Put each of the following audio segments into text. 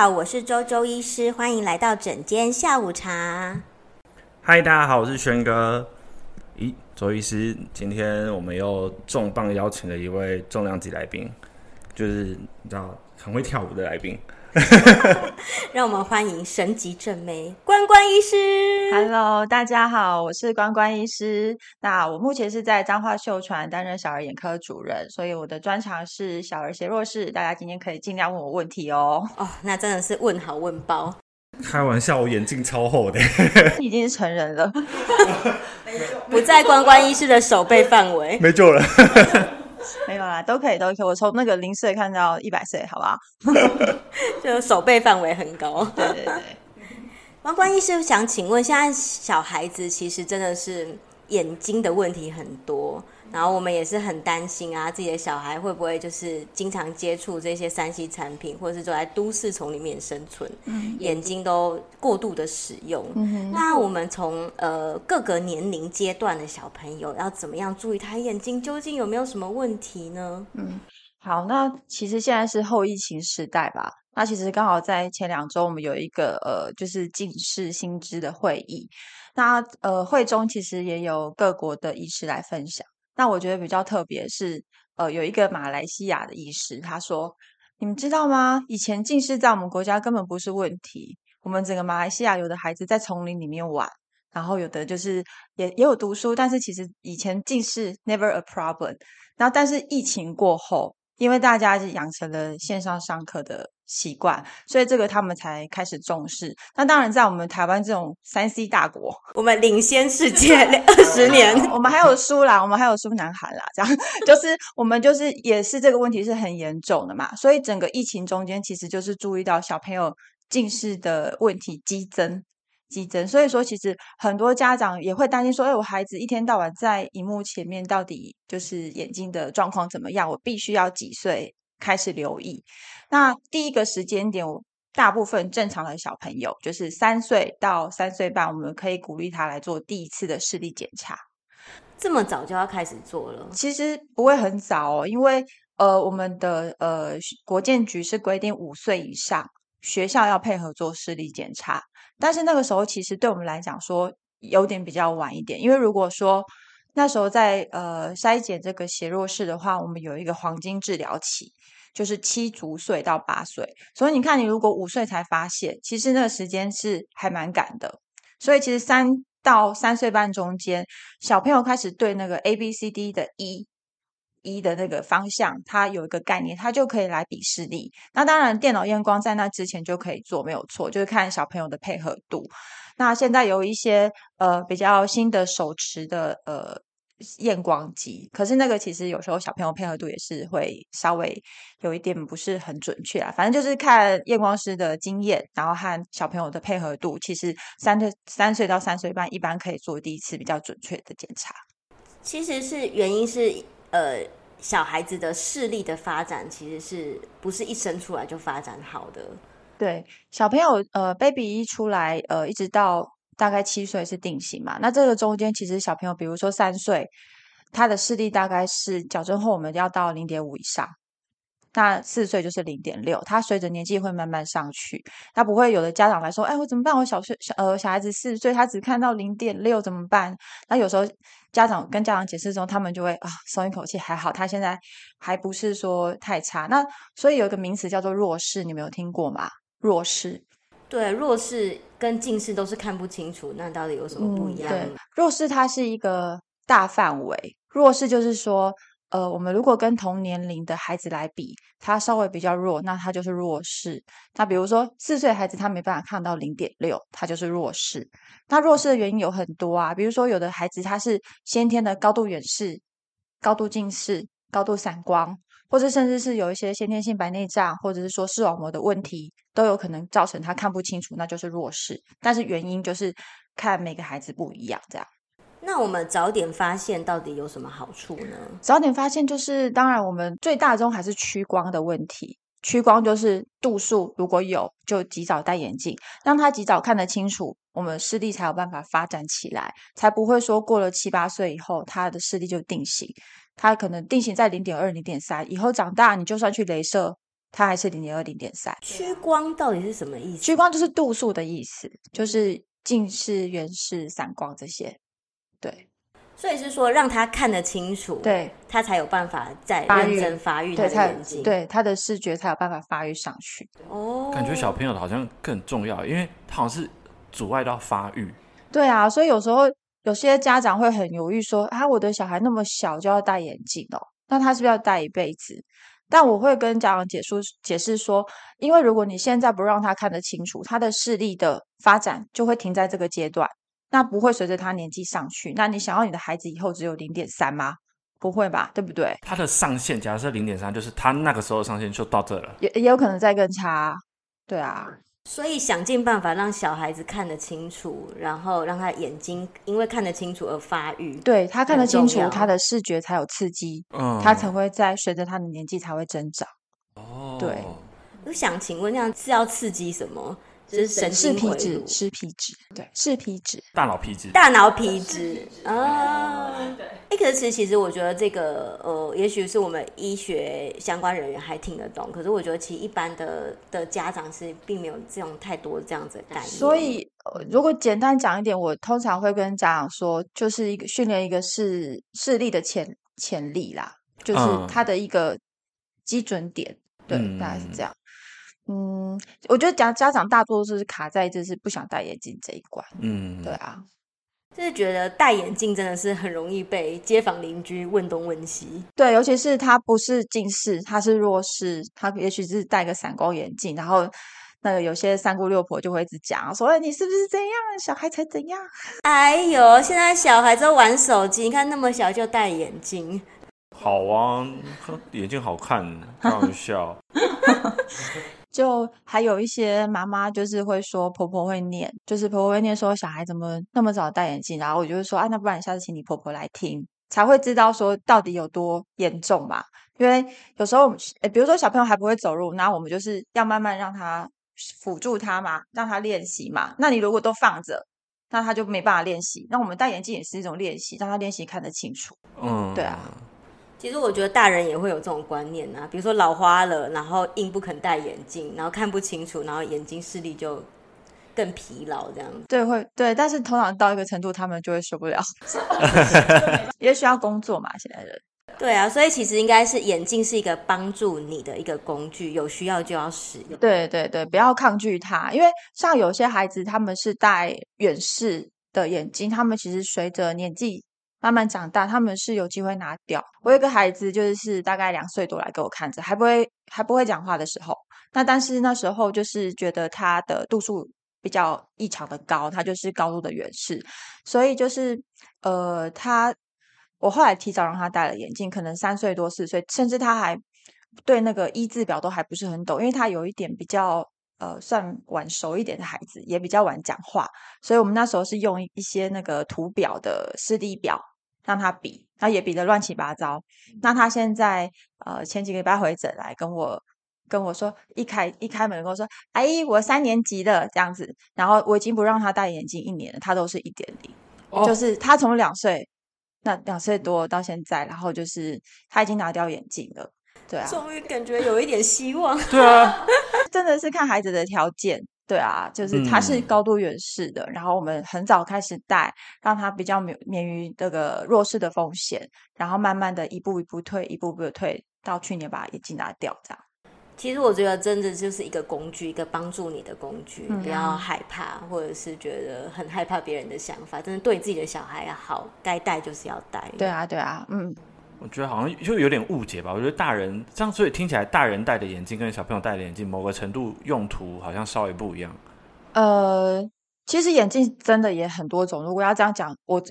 好，我是周周医师，欢迎来到整间下午茶。嗨，大家好，我是轩哥。咦，周医师，今天我们又重磅邀请了一位重量级来宾，就是你知道很会跳舞的来宾。让我们欢迎神级正妹关关医师。Hello，大家好，我是关关医师。那我目前是在彰化秀传担任小儿眼科主任，所以我的专长是小儿斜弱视。大家今天可以尽量问我问题哦。哦，那真的是问好问包。开玩笑，我眼镜超厚的，已经是成人了，不在关关医师的手背范围，没救了。没有啦，都可以，都可以。我从那个零岁看到一百岁，好不好？就手背范围很高。对 对对。王冠医师想请问，现在小孩子其实真的是眼睛的问题很多。然后我们也是很担心啊，自己的小孩会不会就是经常接触这些三 C 产品，或者是走在都市丛里面生存，嗯、眼睛都过度的使用。嗯、那我们从呃各个年龄阶段的小朋友要怎么样注意他眼睛究竟有没有什么问题呢？嗯，好，那其实现在是后疫情时代吧。那其实刚好在前两周，我们有一个呃就是近视新知的会议。那呃会中其实也有各国的医师来分享。那我觉得比较特别是，呃，有一个马来西亚的医师，他说：“你们知道吗？以前近视在我们国家根本不是问题。我们整个马来西亚有的孩子在丛林里面玩，然后有的就是也也有读书，但是其实以前近视 never a problem。然后但是疫情过后。”因为大家是养成了线上上课的习惯，所以这个他们才开始重视。那当然，在我们台湾这种三 C 大国，我们领先世 界二十年，我们还有输啦，我们还有输南韩啦，这样就是我们就是也是这个问题是很严重的嘛。所以整个疫情中间，其实就是注意到小朋友近视的问题激增。激增，所以说其实很多家长也会担心说，哎，我孩子一天到晚在荧幕前面，到底就是眼睛的状况怎么样？我必须要几岁开始留意？那第一个时间点，我大部分正常的小朋友就是三岁到三岁半，我们可以鼓励他来做第一次的视力检查。这么早就要开始做了？其实不会很早哦，因为呃，我们的呃国建局是规定五岁以上学校要配合做视力检查。但是那个时候，其实对我们来讲说有点比较晚一点，因为如果说那时候在呃筛检这个斜弱视的话，我们有一个黄金治疗期，就是七足岁到八岁。所以你看，你如果五岁才发现，其实那个时间是还蛮赶的。所以其实三到三岁半中间，小朋友开始对那个 A B C D 的 E。一的那个方向，它有一个概念，它就可以来比视力。那当然，电脑验光在那之前就可以做，没有错，就是看小朋友的配合度。那现在有一些呃比较新的手持的呃验光机，可是那个其实有时候小朋友配合度也是会稍微有一点不是很准确啊。反正就是看验光师的经验，然后和小朋友的配合度，其实三岁三岁到三岁半一般可以做第一次比较准确的检查。其实是原因是。呃，小孩子的视力的发展其实是不是一生出来就发展好的？对，小朋友呃，baby 一出来，呃，一直到大概七岁是定型嘛。那这个中间其实小朋友，比如说三岁，他的视力大概是矫正后我们要到零点五以上。那四岁就是零点六，他随着年纪会慢慢上去，他不会有的家长来说，哎，我怎么办？我小岁小呃小孩子四岁，他只看到零点六怎么办？那有时候家长跟家长解释中，他们就会啊松一口气，还好他现在还不是说太差。那所以有一个名词叫做弱视，你没有听过吗？弱视，对，弱视跟近视都是看不清楚，那到底有什么不一样？嗯，对，弱视它是一个大范围，弱视就是说。呃，我们如果跟同年龄的孩子来比，他稍微比较弱，那他就是弱视。那比如说四岁孩子，他没办法看到零点六，他就是弱视。那弱视的原因有很多啊，比如说有的孩子他是先天的高度远视、高度近视、高度散光，或者甚至是有一些先天性白内障，或者是说视网膜的问题，都有可能造成他看不清楚，那就是弱视。但是原因就是看每个孩子不一样，这样。那我们早点发现到底有什么好处呢？早点发现就是，当然我们最大宗还是屈光的问题。屈光就是度数如果有，就及早戴眼镜，让他及早看得清楚，我们视力才有办法发展起来，才不会说过了七八岁以后，他的视力就定型。他可能定型在零点二、零点三，以后长大你就算去镭射，它还是零点二、零点三。屈光到底是什么意思？屈光就是度数的意思，就是近视、远视、散光这些。对，所以是说让他看得清楚，对，他才有办法再认真发育他的眼睛，对，他的视觉才有办法发育上去。哦，感觉小朋友的好像更重要，因为他好像是阻碍到发育。对啊，所以有时候有些家长会很犹豫说：“啊，我的小孩那么小就要戴眼镜哦，那他是不是要戴一辈子？”但我会跟家长解说解释说，因为如果你现在不让他看得清楚，他的视力的发展就会停在这个阶段。那不会随着他年纪上去，那你想要你的孩子以后只有零点三吗？不会吧，对不对？他的上限假设零点三，就是他那个时候上限就到这了，也也有可能再更差，对啊。所以想尽办法让小孩子看得清楚，然后让他眼睛因为看得清楚而发育，对，他看得清楚，他的视觉才有刺激，嗯，他才会在随着他的年纪才会增长。哦，对。我想请问，那样是要刺激什么？是神经皮质，视皮质，对，视皮质，大脑皮质，大脑皮质啊，对。哎，可是其实我觉得这个呃，也许是我们医学相关人员还听得懂，可是我觉得其实一般的的家长是并没有这种太多这样子的概念。所以，呃，如果简单讲一点，我通常会跟家长说，就是一个训练一个视视力的潜潜力啦，就是他的一个基准点，嗯、对，大概是这样。嗯，我觉得家家长大多数是卡在就是不想戴眼镜这一关。嗯，对啊，就是觉得戴眼镜真的是很容易被街坊邻居问东问西。对，尤其是他不是近视，他是弱视，他也许是戴个散光眼镜，然后那个有些三姑六婆就会一直讲说：“你是不是怎样？小孩才怎样？” 哎呦，现在小孩都玩手机，你看那么小就戴眼镜，好啊，眼镜好看，开玩笑。就还有一些妈妈就是会说婆婆会念，就是婆婆会念说小孩怎么那么早戴眼镜，然后我就会说啊，那不然下次请你婆婆来听，才会知道说到底有多严重嘛。因为有时候，诶比如说小朋友还不会走路，那我们就是要慢慢让他辅助他嘛，让他练习嘛。那你如果都放着，那他就没办法练习。那我们戴眼镜也是一种练习，让他练习看得清楚。嗯，对啊。其实我觉得大人也会有这种观念啊，比如说老花了，然后硬不肯戴眼镜，然后看不清楚，然后眼睛视力就更疲劳这样。对，会对，但是通常到一个程度，他们就会受不了，因为需要工作嘛，现在人。对啊，所以其实应该是眼镜是一个帮助你的一个工具，有需要就要使用。对对对，不要抗拒它，因为像有些孩子他们是戴远视的眼镜，他们其实随着年纪。慢慢长大，他们是有机会拿掉。我有个孩子，就是大概两岁多来给我看着，还不会还不会讲话的时候。那但是那时候就是觉得他的度数比较异常的高，他就是高度的远视，所以就是呃，他我后来提早让他戴了眼镜，可能三岁多四岁，甚至他还对那个一字表都还不是很懂，因为他有一点比较呃算晚熟一点的孩子，也比较晚讲话，所以我们那时候是用一些那个图表的视力表。让他比，他也比的乱七八糟。那他现在呃前几个礼拜回诊来跟我跟我说，一开一开门跟我说，阿姨我三年级的这样子。然后我已经不让他戴眼镜一年了，他都是一点零，哦，就是他从两岁那两岁多到现在，然后就是他已经拿掉眼镜了。对啊，终于感觉有一点希望。对 啊，真的是看孩子的条件。对啊，就是他是高度远视的，嗯，然后我们很早开始戴，让他比较免免于这个弱视的风险，然后慢慢的一步一步退，一步一步的退，到去年把眼镜拿掉这样。其实我觉得真的就是一个工具，一个帮助你的工具，嗯，不要害怕，或者是觉得很害怕别人的想法，真的对自己的小孩要好，该戴就是要戴。对啊，对啊，嗯。我觉得好像就有点误解吧。我觉得大人这样，所以听起来大人戴的眼镜跟小朋友戴的眼镜，某个程度用途好像稍微不一样。呃，其实眼镜真的也很多种。如果要这样讲，我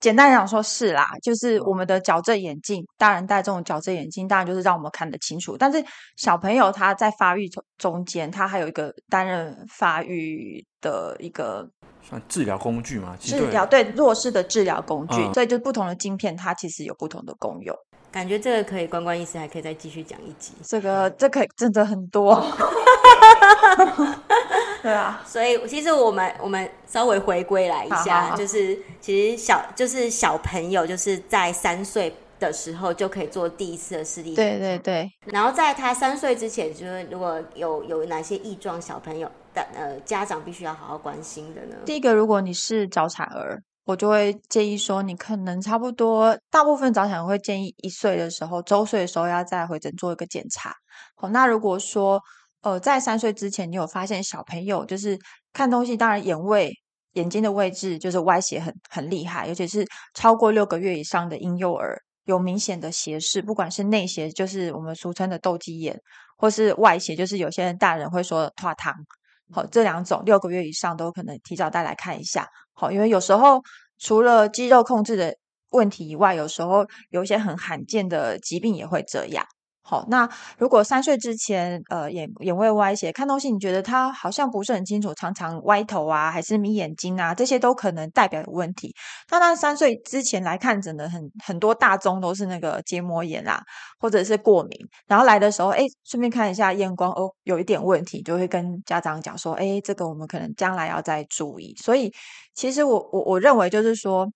简单讲说是啦，就是我们的矫正眼镜，大人戴这种矫正眼镜，当然就是让我们看得清楚。但是小朋友他在发育中中间，他还有一个担任发育的一个。算治疗工具嘛？治疗对弱势的治疗工具，嗯，所以就不同的镜片，它其实有不同的功用。感觉这个可以，关关医师还可以再继续讲一集。这个这可以真的很多，对啊。所以其实我们我们稍微回归来一下，好好好，就是其实小就是小朋友就是在三岁的时候就可以做第一次的视力。对对对。然后在他三岁之前，就是如果有有哪些异状，小朋友的呃家长必须要好好关心的呢？第一个，如果你是早产儿，我就会建议说，你可能差不多大部分早产儿会建议一岁的时候，周岁的时候要再回诊做一个检查。好，那如果说呃在三岁之前，你有发现小朋友就是看东西，当然眼位。眼睛的位置就是歪斜很很厉害，尤其是超过六个月以上的婴幼儿，有明显的斜视，不管是内斜，就是我们俗称的斗鸡眼，或是外斜，就是有些人大人会说脱糖。好，这两种六个月以上都可能提早带来看一下。好，因为有时候除了肌肉控制的问题以外，有时候有一些很罕见的疾病也会这样。好，那如果三岁之前，呃，眼眼位歪斜，看东西你觉得他好像不是很清楚，常常歪头啊，还是眯眼睛啊，这些都可能代表有问题。那他三岁之前来看诊的很很多大宗都是那个结膜炎啊，或者是过敏，然后来的时候，哎，顺便看一下验光，哦，有一点问题，就会跟家长讲说，哎，这个我们可能将来要再注意。所以，其实我我我认为就是说，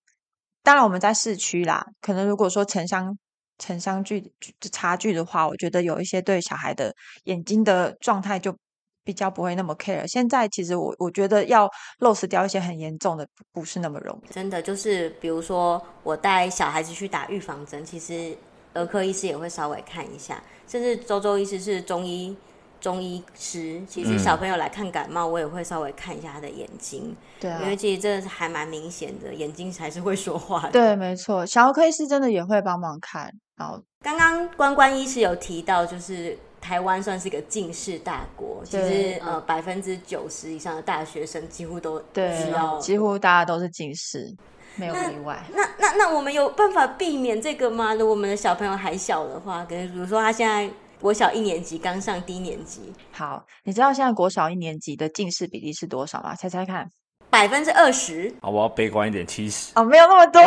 当然我们在市区啦，可能如果说城乡。城乡距差距的话，我觉得有一些对小孩的眼睛的状态就比较不会那么 care。现在其实我我觉得要 lose 掉一些很严重的，不是那么容易。真的就是，比如说我带小孩子去打预防针，其实儿科医师也会稍微看一下，甚至周周医师是中医。中医师，其实小朋友来看感冒，我也会稍微看一下他的眼睛，对啊，因为其实这还蛮明显的，眼睛还是会说话的。对，没错，小儿科医师真的也会帮忙看。好，刚刚关关医师有提到，就是台湾算是一个近视大国，其实呃百分之九十以上的大学生几乎都需要，几乎大家都是近视，没有例外。那那那，那我们有办法避免这个吗？如果我们的小朋友还小的话，比如说他现在。国小一年级刚上低年级，好，你知道现在国小一年级的近视比例是多少吗？猜猜看，百分之二十。好，我要悲观一点，七十。哦，没有那么多，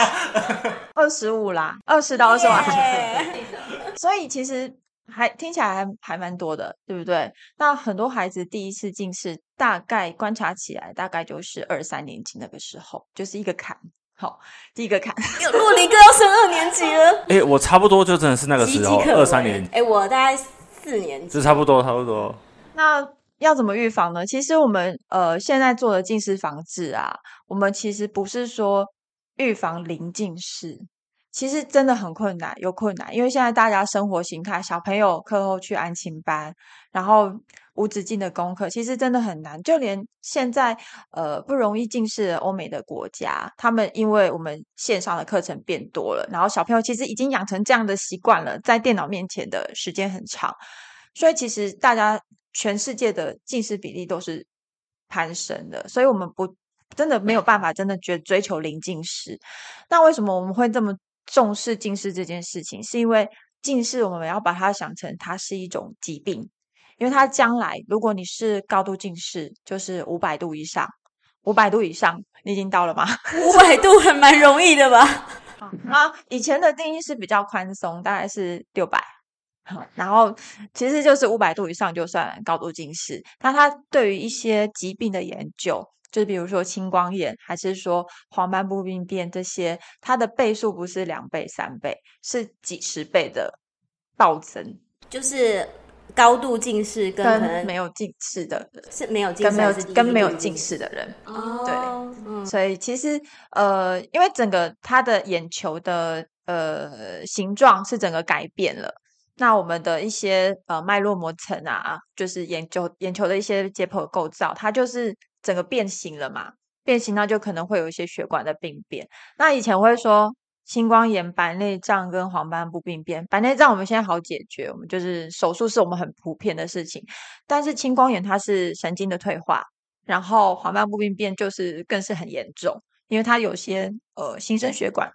二十五啦，二十到二十五。所以其实还听起来还还蛮多的，对不对？那很多孩子第一次近视，大概观察起来，大概就是二三年级那个时候，就是一个坎。好，第一个坎，洛黎哥要升二年级了。哎、欸，我差不多就真的是那个时候，二三年级。哎、欸，我大概四年级，就差不多，差不多。那要怎么预防呢？其实我们呃现在做的近视防治啊，我们其实不是说预防零近视，其实真的很困难，有困难，因为现在大家生活形态，小朋友课后去安亲班，然后。无止境的功课其实真的很难，就连现在呃不容易近视的欧美的国家，他们因为我们线上的课程变多了，然后小朋友其实已经养成这样的习惯了，在电脑面前的时间很长，所以其实大家全世界的近视比例都是攀升的，所以我们不真的没有办法真的觉追求零近视。那为什么我们会这么重视近视这件事情？是因为近视我们要把它想成它是一种疾病。因为它将来，如果你是高度近视，就是五百度以上，五百度以上，你已经到了吗？五百度还蛮容易的吧？啊，以前的定义是比较宽松，大概是六百。然后其实就是五百度以上就算高度近视。那它对于一些疾病的研究，就是比如说青光眼，还是说黄斑部病变这些，它的倍数不是两倍、三倍，是几十倍的暴增，就是。高度近视跟可能没有近视的是没有近视，跟没有跟没有近视的人，哦、对、嗯，所以其实呃，因为整个他的眼球的呃形状是整个改变了，那我们的一些呃脉络膜层啊，就是眼球眼球的一些解剖构造，它就是整个变形了嘛，变形那就可能会有一些血管的病变。那以前我会说。青光眼、白内障跟黄斑部病变，白内障我们现在好解决，我们就是手术是我们很普遍的事情。但是青光眼它是神经的退化，然后黄斑部病变就是更是很严重，因为它有些呃新生血管，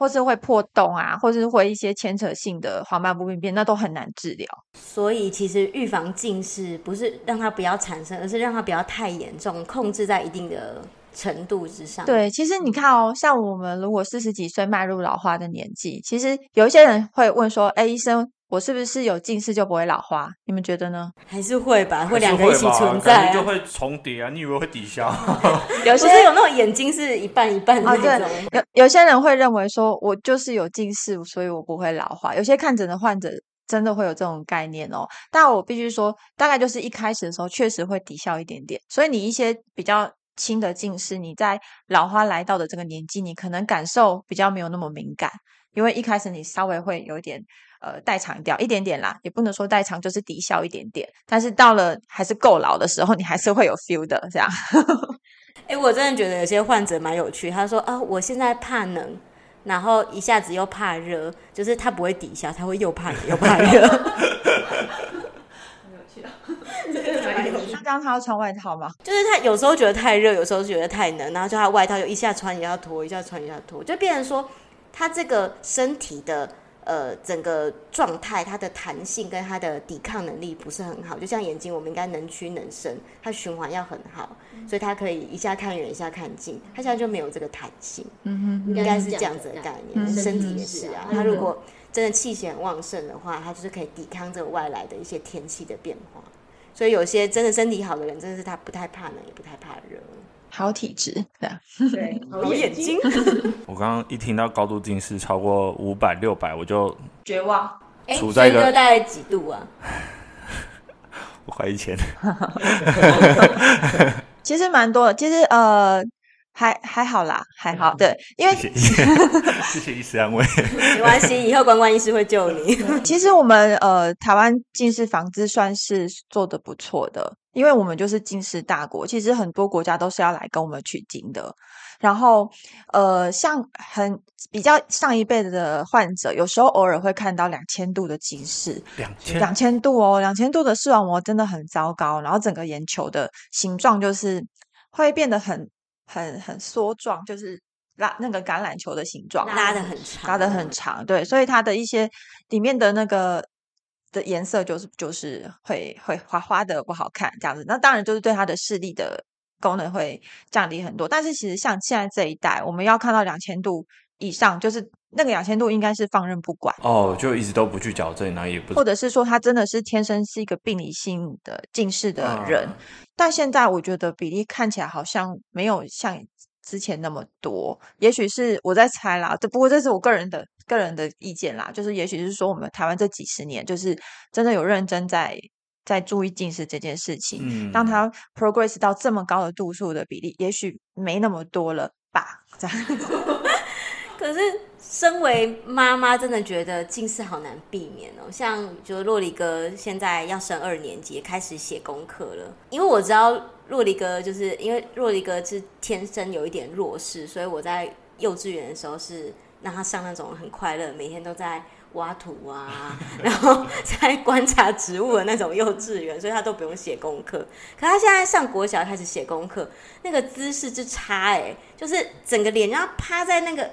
或是会破洞啊，或是会一些牵扯性的黄斑部病变，那都很难治疗。所以其实预防近视不是让它不要产生，而是让它不要太严重，控制在一定的。程度之上，对，其实你看哦，像我们如果四十几岁迈入老化的年纪，其实有一些人会问说：“哎，医生，我是不是有近视就不会老花？你们觉得呢？还是会吧，会两个一起存在、啊，就会重叠啊！你以为会抵消？有些有那种眼睛是一半一半的那种。哦、对，有有些人会认为说，我就是有近视，所以我不会老花。有些看诊的患者真的会有这种概念哦。但我必须说，大概就是一开始的时候确实会抵消一点点。所以你一些比较轻的近视，你在老花来到的这个年纪，你可能感受比较没有那么敏感，因为一开始你稍微会有一点。呃，代偿掉一点点啦，也不能说代偿就是抵消一点点，但是到了还是够老的时候，你还是会有 feel 的，这样。哎、欸，我真的觉得有些患者蛮有趣，他说啊，我现在怕冷，然后一下子又怕热，就是他不会抵消，他会又怕冷又怕热。很有趣啊！那这样他要穿外套吗？就是他有时候觉得太热，有时候觉得太冷，然后就他外套又一下穿一下脱，一下穿一下脱，就变成说他这个身体的。呃，整个状态，它的弹性跟它的抵抗能力不是很好，就像眼睛，我们应该能屈能伸，它循环要很好，所以它可以一下看远，一下看近，它现在就没有这个弹性。嗯哼，应该是这样子的概念，嗯、身体也是啊。它如果真的气血很旺盛的话，它就是可以抵抗这个外来的一些天气的变化。所以有些真的身体好的人，真的是他不太怕冷，也不太怕热。好体质，对啊，对，好眼睛。我刚刚一听到高度近视超过五百、六百，我就绝望。处在一个大概几度啊？我怀疑钱。其实蛮多的，其实呃。还还好啦，还好。对，因为谢谢 医师安慰，没关系，以后关关医师会救你。其实我们呃，台湾近视防治算是做的不错的，因为我们就是近视大国。其实很多国家都是要来跟我们取经的。然后呃，像很比较上一辈的患者，有时候偶尔会看到两千度的近视，两千两千度哦，两千度的视网膜真的很糟糕。然后整个眼球的形状就是会变得很。很很缩状，就是拉那个橄榄球的形状，拉的很长，拉的很长，对，所以它的一些里面的那个的颜色就是就是会会花花的不好看这样子。那当然就是对它的视力的功能会降低很多。但是其实像现在这一代，我们要看到两千度以上，就是那个两千度应该是放任不管哦，就一直都不去矫正，然后也不或者是说他真的是天生是一个病理性的近视的人。嗯但现在我觉得比例看起来好像没有像之前那么多，也许是我在猜啦。这不过这是我个人的个人的意见啦，就是也许是说我们台湾这几十年就是真的有认真在在注意近视这件事情，嗯，让它 progress 到这么高的度数的比例，也许没那么多了吧？这样。可是，身为妈妈，真的觉得近视好难避免哦。像，就洛里哥现在要升二年级，开始写功课了。因为我知道洛里哥，就是因为洛里哥是天生有一点弱势，所以我在幼稚园的时候是让他上那种很快乐，每天都在挖土啊，然后在观察植物的那种幼稚园，所以他都不用写功课。可他现在上国小开始写功课，那个姿势之差，哎，就是整个脸然后趴在那个。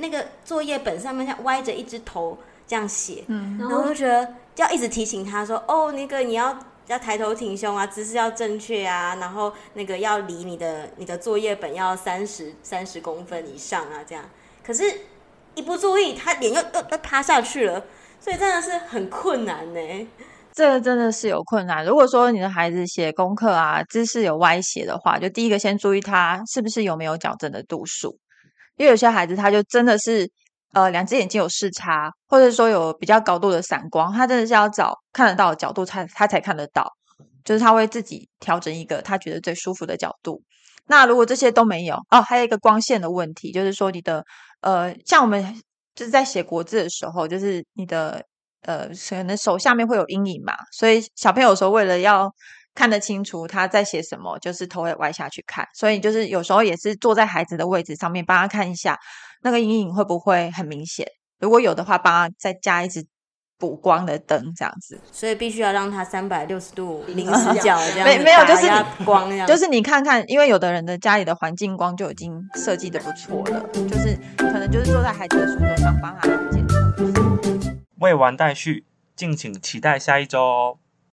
那个作业本上面像歪着一只头这样写，嗯，然后我就觉得要一直提醒他说，哦，那个你要要抬头挺胸啊，姿势要正确啊，然后那个要离你的你的作业本要三十三十公分以上啊，这样。可是，一不注意，他脸又又又趴下去了，所以真的是很困难呢。这个真的是有困难。如果说你的孩子写功课啊，姿势有歪斜的话，就第一个先注意他是不是有没有矫正的度数。因为有些孩子他就真的是，呃，两只眼睛有视差，或者说有比较高度的散光，他真的是要找看得到的角度，他他才看得到，就是他会自己调整一个他觉得最舒服的角度。那如果这些都没有哦，还有一个光线的问题，就是说你的呃，像我们就是在写国字的时候，就是你的呃，可能手下面会有阴影嘛，所以小朋友有时候为了要看得清楚他在写什么，就是头会歪下去看，所以就是有时候也是坐在孩子的位置上面帮他看一下那个阴影会不会很明显，如果有的话，帮他再加一支补光的灯这样子。所以必须要让他三百六十度零死角这样，没没有就是光这样，就是你看看，因为有的人的家里的环境光就已经设计的不错了，就是可能就是坐在孩子的书桌上帮他检测。未完待续，敬请期待下一周哦。